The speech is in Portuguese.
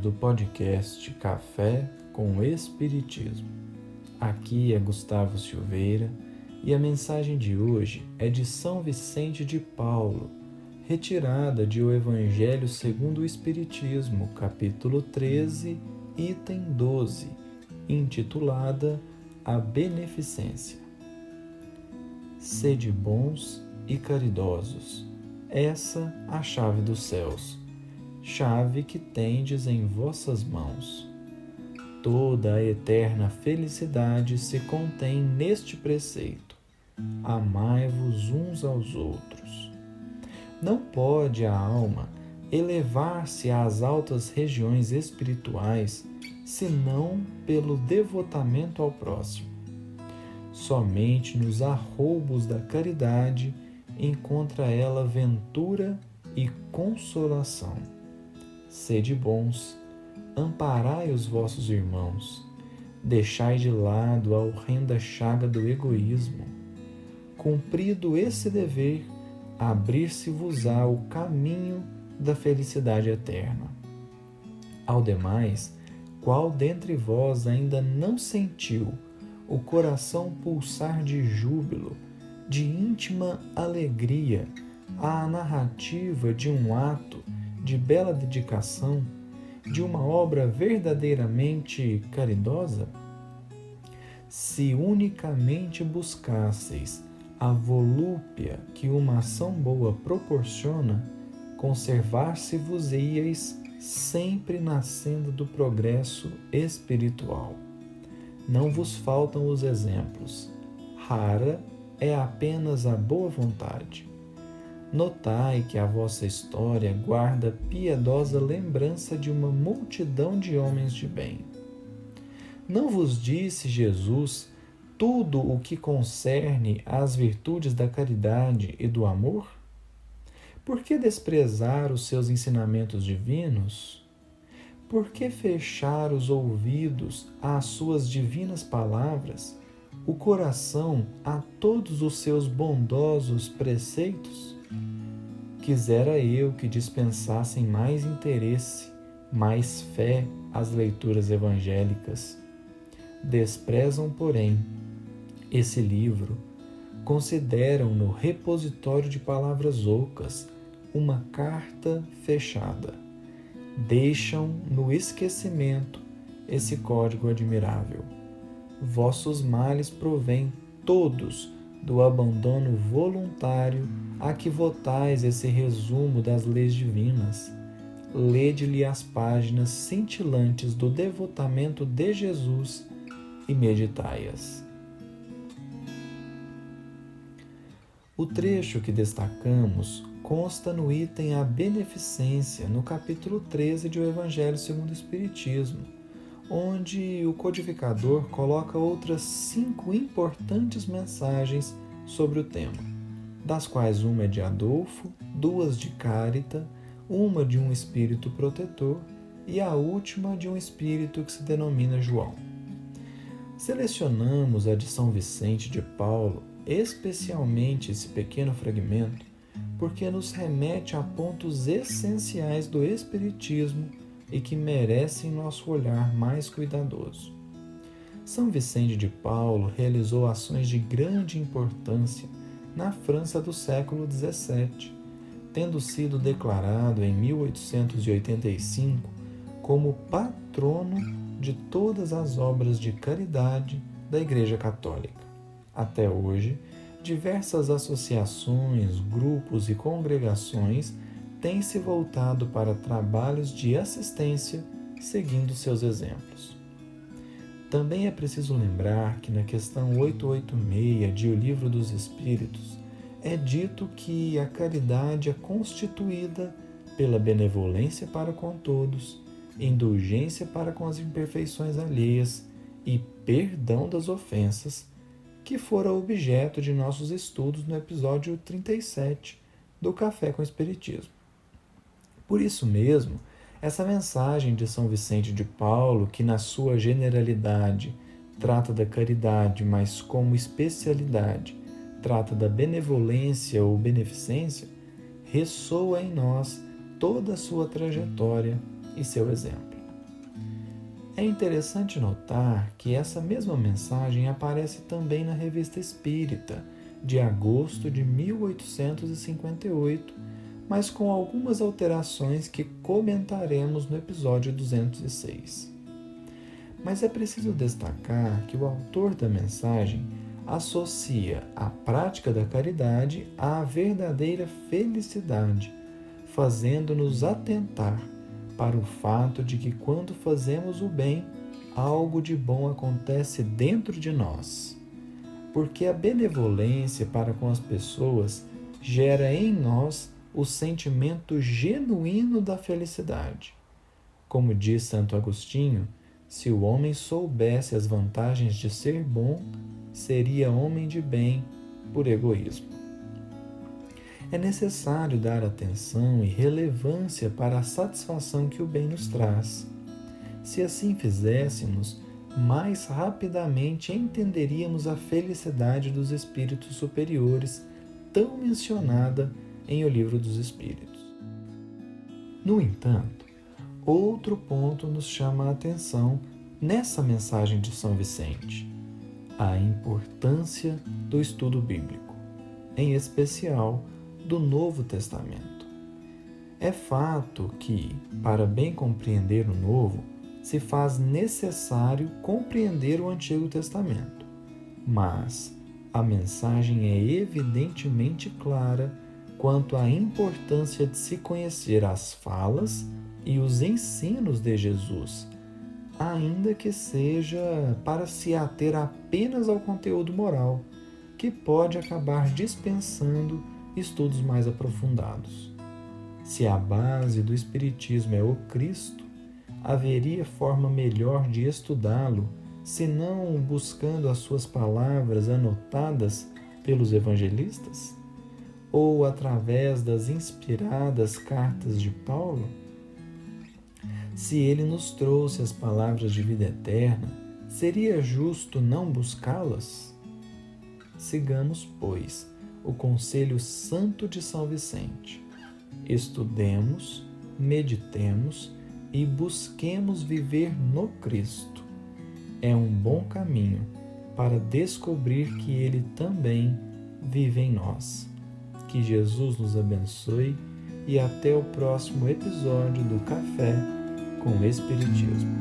do podcast Café com Espiritismo. Aqui é Gustavo Silveira e a mensagem de hoje é de São Vicente de Paulo, retirada de O Evangelho segundo o Espiritismo, capítulo 13, item 12, intitulada A Beneficência. Sede bons e caridosos, essa a chave dos céus, chave que tendes em vossas mãos. Toda a eterna felicidade se contém neste preceito: amai-vos uns aos outros. Não pode a alma elevar-se às altas regiões espirituais senão pelo devotamento ao próximo. Somente nos arroubos da caridade encontra ela ventura e consolação. Sede bons amparai os vossos irmãos, deixai de lado a horrenda chaga do egoísmo. Cumprido esse dever, abrir-se-vos-á o caminho da felicidade eterna. Ao demais, qual dentre vós ainda não sentiu o coração pulsar de júbilo, de íntima alegria, à narrativa de um ato de bela dedicação? de uma obra verdadeiramente caridosa? Se unicamente buscasseis a volúpia que uma ação boa proporciona, conservar-se-vos-eis sempre na senda do progresso espiritual. Não vos faltam os exemplos. Rara é apenas a boa vontade. Notai que a vossa história guarda piedosa lembrança de uma multidão de homens de bem. Não vos disse Jesus tudo o que concerne às virtudes da caridade e do amor? Por que desprezar os seus ensinamentos divinos? Por que fechar os ouvidos às suas divinas palavras, o coração a todos os seus bondosos preceitos? Quisera eu que dispensassem mais interesse, mais fé às leituras evangélicas. Desprezam, porém, esse livro, consideram-no repositório de palavras ocas, uma carta fechada. Deixam no esquecimento esse código admirável. Vossos males provêm todos do abandono voluntário a que votais esse resumo das leis divinas. Lede-lhe as páginas cintilantes do devotamento de Jesus e meditai-as. O trecho que destacamos consta no item A Beneficência, no capítulo 13 de O Evangelho segundo o Espiritismo, onde o codificador coloca outras cinco importantes mensagens sobre o tema das quais uma é de Adolfo, duas de Carita, uma de um espírito protetor e a última de um espírito que se denomina João. Selecionamos a de São Vicente de Paulo, especialmente esse pequeno fragmento, porque nos remete a pontos essenciais do Espiritismo e que merecem nosso olhar mais cuidadoso. São Vicente de Paulo realizou ações de grande importância na França do século XVII, tendo sido declarado em 1885 como patrono de todas as obras de caridade da Igreja Católica. Até hoje, diversas associações, grupos e congregações têm se voltado para trabalhos de assistência seguindo seus exemplos. Também é preciso lembrar que na questão 886 de O Livro dos Espíritos é dito que a caridade é constituída pela benevolência para com todos, indulgência para com as imperfeições alheias e perdão das ofensas, que fora objeto de nossos estudos no episódio 37 do Café com Espiritismo. Por isso mesmo, Essa mensagem de São Vicente de Paulo, que na sua generalidade trata da caridade, mas como especialidade trata da benevolência ou beneficência, ressoa em nós toda a sua trajetória e seu exemplo. É interessante notar que essa mesma mensagem aparece também na Revista Espírita, de agosto de 1858, mas com algumas alterações que comentaremos no episódio 206. Mas é preciso destacar que o autor da mensagem associa a prática da caridade à verdadeira felicidade, fazendo-nos atentar para o fato de que quando fazemos o bem, algo de bom acontece dentro de nós. Porque a benevolência para com as pessoas gera em nós o sentimento genuíno da felicidade. Como diz Santo Agostinho, se o homem soubesse as vantagens de ser bom, seria homem de bem por egoísmo é necessário dar atenção e relevância para a satisfação que o bem nos traz. Se assim fizéssemos, mais rapidamente entenderíamos a felicidade dos espíritos superiores, tão mencionada em O Livro dos Espíritos. No entanto, outro ponto nos chama a atenção nessa mensagem de São Vicente: a importância do estudo bíblico, em especial do Novo Testamento. É fato que, para bem compreender o Novo, se faz necessário compreender o Antigo Testamento. Mas a mensagem é evidentemente clara quanto à importância de se conhecer as falas e os ensinos de Jesus, ainda que seja para se ater apenas ao conteúdo moral, que pode acabar dispensando estudos mais aprofundados. Se a base do Espiritismo é o Cristo, haveria forma melhor de estudá-lo senão buscando as suas palavras anotadas pelos evangelistas? Ou através das inspiradas cartas de Paulo? Se ele nos trouxe as palavras de vida eterna, seria justo não buscá-las? Sigamos, pois, o Conselho Santo de São Vicente. Estudemos, meditemos e busquemos viver no Cristo. É um bom caminho para descobrir que Ele também vive em nós. Que Jesus nos abençoe e até o próximo episódio do Café com Espiritismo.